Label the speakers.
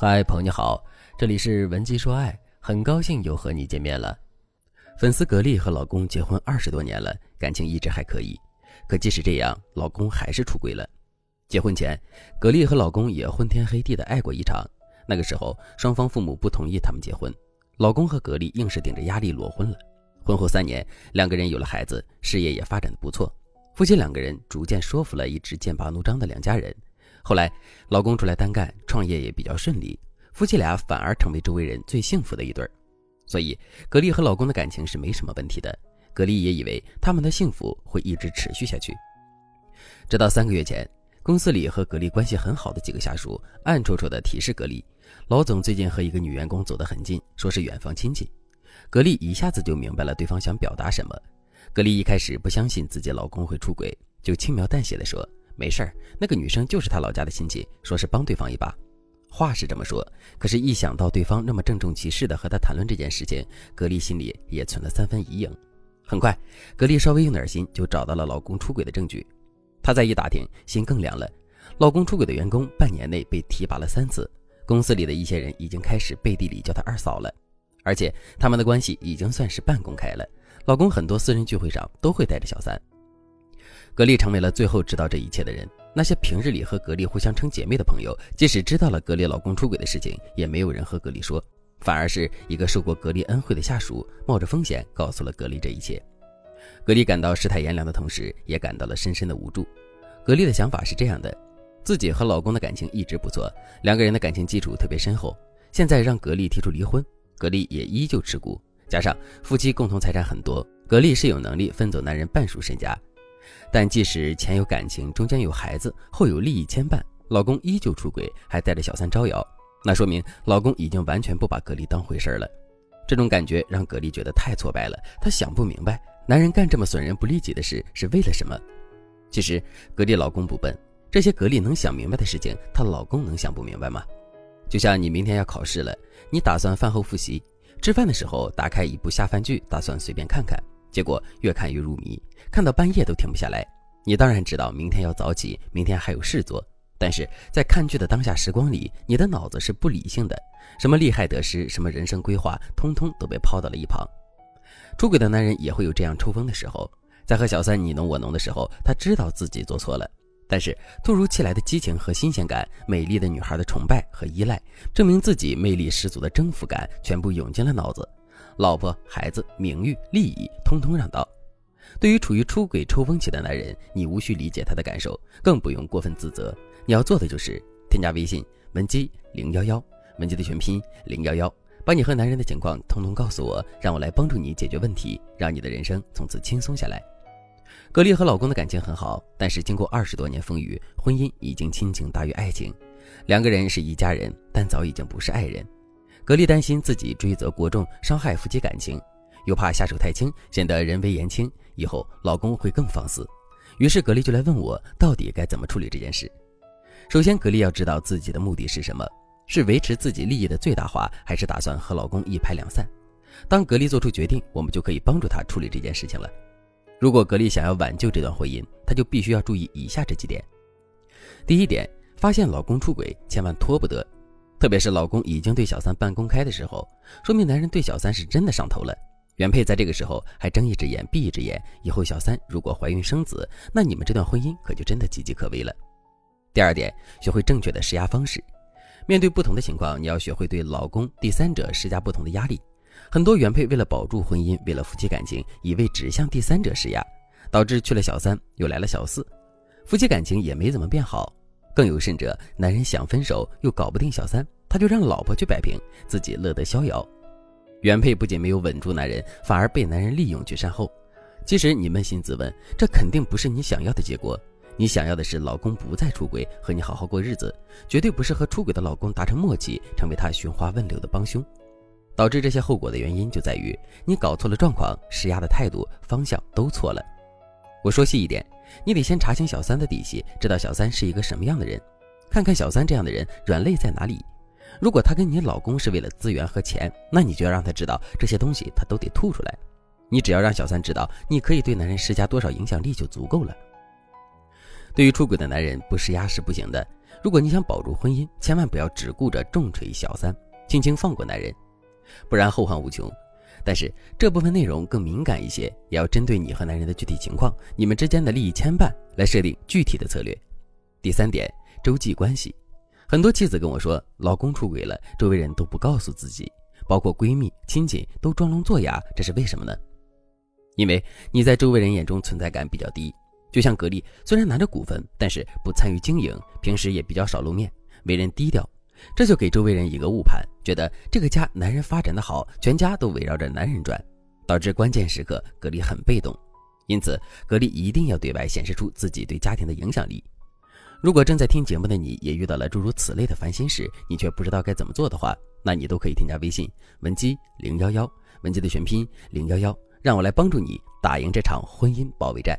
Speaker 1: 嗨，朋友你好，这里是文姬说爱，很高兴又和你见面了。粉丝格力和老公结婚二十多年了，感情一直还可以。可即使这样，老公还是出轨了。结婚前，格力和老公也昏天黑地的爱过一场。那个时候，双方父母不同意他们结婚，老公和格力硬是顶着压力裸婚了。婚后三年，两个人有了孩子，事业也发展的不错。夫妻两个人逐渐说服了一直剑拔弩张的两家人。后来，老公出来单干，创业也比较顺利，夫妻俩反而成为周围人最幸福的一对儿。所以，格力和老公的感情是没什么问题的。格力也以为他们的幸福会一直持续下去。直到三个月前，公司里和格力关系很好的几个下属暗戳戳地提示格力，老总最近和一个女员工走得很近，说是远房亲戚。格力一下子就明白了对方想表达什么。格力一开始不相信自己老公会出轨，就轻描淡写地说。没事儿，那个女生就是他老家的亲戚，说是帮对方一把。话是这么说，可是，一想到对方那么郑重其事的和他谈论这件事情，格力心里也存了三分疑影。很快，格力稍微用点心就找到了老公出轨的证据。她再一打听，心更凉了。老公出轨的员工半年内被提拔了三次，公司里的一些人已经开始背地里叫他二嫂了，而且他们的关系已经算是半公开了。老公很多私人聚会上都会带着小三。格力成为了最后知道这一切的人。那些平日里和格力互相称姐妹的朋友，即使知道了格力老公出轨的事情，也没有人和格力说，反而是一个受过格力恩惠的下属冒着风险告诉了格力这一切。格力感到世态炎凉的同时，也感到了深深的无助。格力的想法是这样的：自己和老公的感情一直不错，两个人的感情基础特别深厚。现在让格力提出离婚，格力也依旧持股。加上夫妻共同财产很多，格力是有能力分走男人半数身家。但即使前有感情，中间有孩子，后有利益牵绊，老公依旧出轨，还带着小三招摇，那说明老公已经完全不把格力当回事儿了。这种感觉让格力觉得太挫败了，她想不明白，男人干这么损人不利己的事是为了什么？其实格力老公不笨，这些格力能想明白的事情，她老公能想不明白吗？就像你明天要考试了，你打算饭后复习，吃饭的时候打开一部下饭剧，打算随便看看。结果越看越入迷，看到半夜都停不下来。你当然知道明天要早起，明天还有事做。但是在看剧的当下时光里，你的脑子是不理性的，什么利害得失，什么人生规划，通通都被抛到了一旁。出轨的男人也会有这样抽风的时候，在和小三你侬我侬的时候，他知道自己做错了，但是突如其来的激情和新鲜感，美丽的女孩的崇拜和依赖，证明自己魅力十足的征服感，全部涌进了脑子。老婆、孩子、名誉、利益，通通让道。对于处于出轨抽风期的男人，你无需理解他的感受，更不用过分自责。你要做的就是添加微信文姬零幺幺，文姬的全拼零幺幺，把你和男人的情况通通告诉我，让我来帮助你解决问题，让你的人生从此轻松下来。格丽和老公的感情很好，但是经过二十多年风雨，婚姻已经亲情大于爱情，两个人是一家人，但早已经不是爱人。格丽担心自己追责过重，伤害夫妻感情，又怕下手太轻，显得人微言轻，以后老公会更放肆。于是格丽就来问我，到底该怎么处理这件事。首先，格力要知道自己的目的是什么，是维持自己利益的最大化，还是打算和老公一拍两散？当格力做出决定，我们就可以帮助她处理这件事情了。如果格力想要挽救这段婚姻，她就必须要注意以下这几点：第一点，发现老公出轨，千万拖不得。特别是老公已经对小三半公开的时候，说明男人对小三是真的上头了。原配在这个时候还睁一只眼闭一只眼，以后小三如果怀孕生子，那你们这段婚姻可就真的岌岌可危了。第二点，学会正确的施压方式。面对不同的情况，你要学会对老公、第三者施加不同的压力。很多原配为了保住婚姻，为了夫妻感情，一味只向第三者施压，导致去了小三又来了小四，夫妻感情也没怎么变好。更有甚者，男人想分手又搞不定小三，他就让老婆去摆平，自己乐得逍遥。原配不仅没有稳住男人，反而被男人利用去善后。其实你扪心自问，这肯定不是你想要的结果。你想要的是老公不再出轨，和你好好过日子，绝对不是和出轨的老公达成默契，成为他寻花问柳的帮凶。导致这些后果的原因就在于你搞错了状况，施压的态度方向都错了。我说细一点。你得先查清小三的底细，知道小三是一个什么样的人，看看小三这样的人软肋在哪里。如果他跟你老公是为了资源和钱，那你就要让他知道这些东西他都得吐出来。你只要让小三知道你可以对男人施加多少影响力就足够了。对于出轨的男人，不施压是不行的。如果你想保住婚姻，千万不要只顾着重锤小三，轻轻放过男人，不然后患无穷。但是这部分内容更敏感一些，也要针对你和男人的具体情况、你们之间的利益牵绊来设定具体的策略。第三点，周际关系。很多妻子跟我说，老公出轨了，周围人都不告诉自己，包括闺蜜、亲戚都装聋作哑，这是为什么呢？因为你在周围人眼中存在感比较低。就像格力，虽然拿着股份，但是不参与经营，平时也比较少露面，为人低调。这就给周围人一个误判，觉得这个家男人发展的好，全家都围绕着男人转，导致关键时刻格力很被动。因此，格力一定要对外显示出自己对家庭的影响力。如果正在听节目的你也遇到了诸如此类的烦心事，你却不知道该怎么做的话，那你都可以添加微信文姬零幺幺，文姬的全拼零幺幺，让我来帮助你打赢这场婚姻保卫战。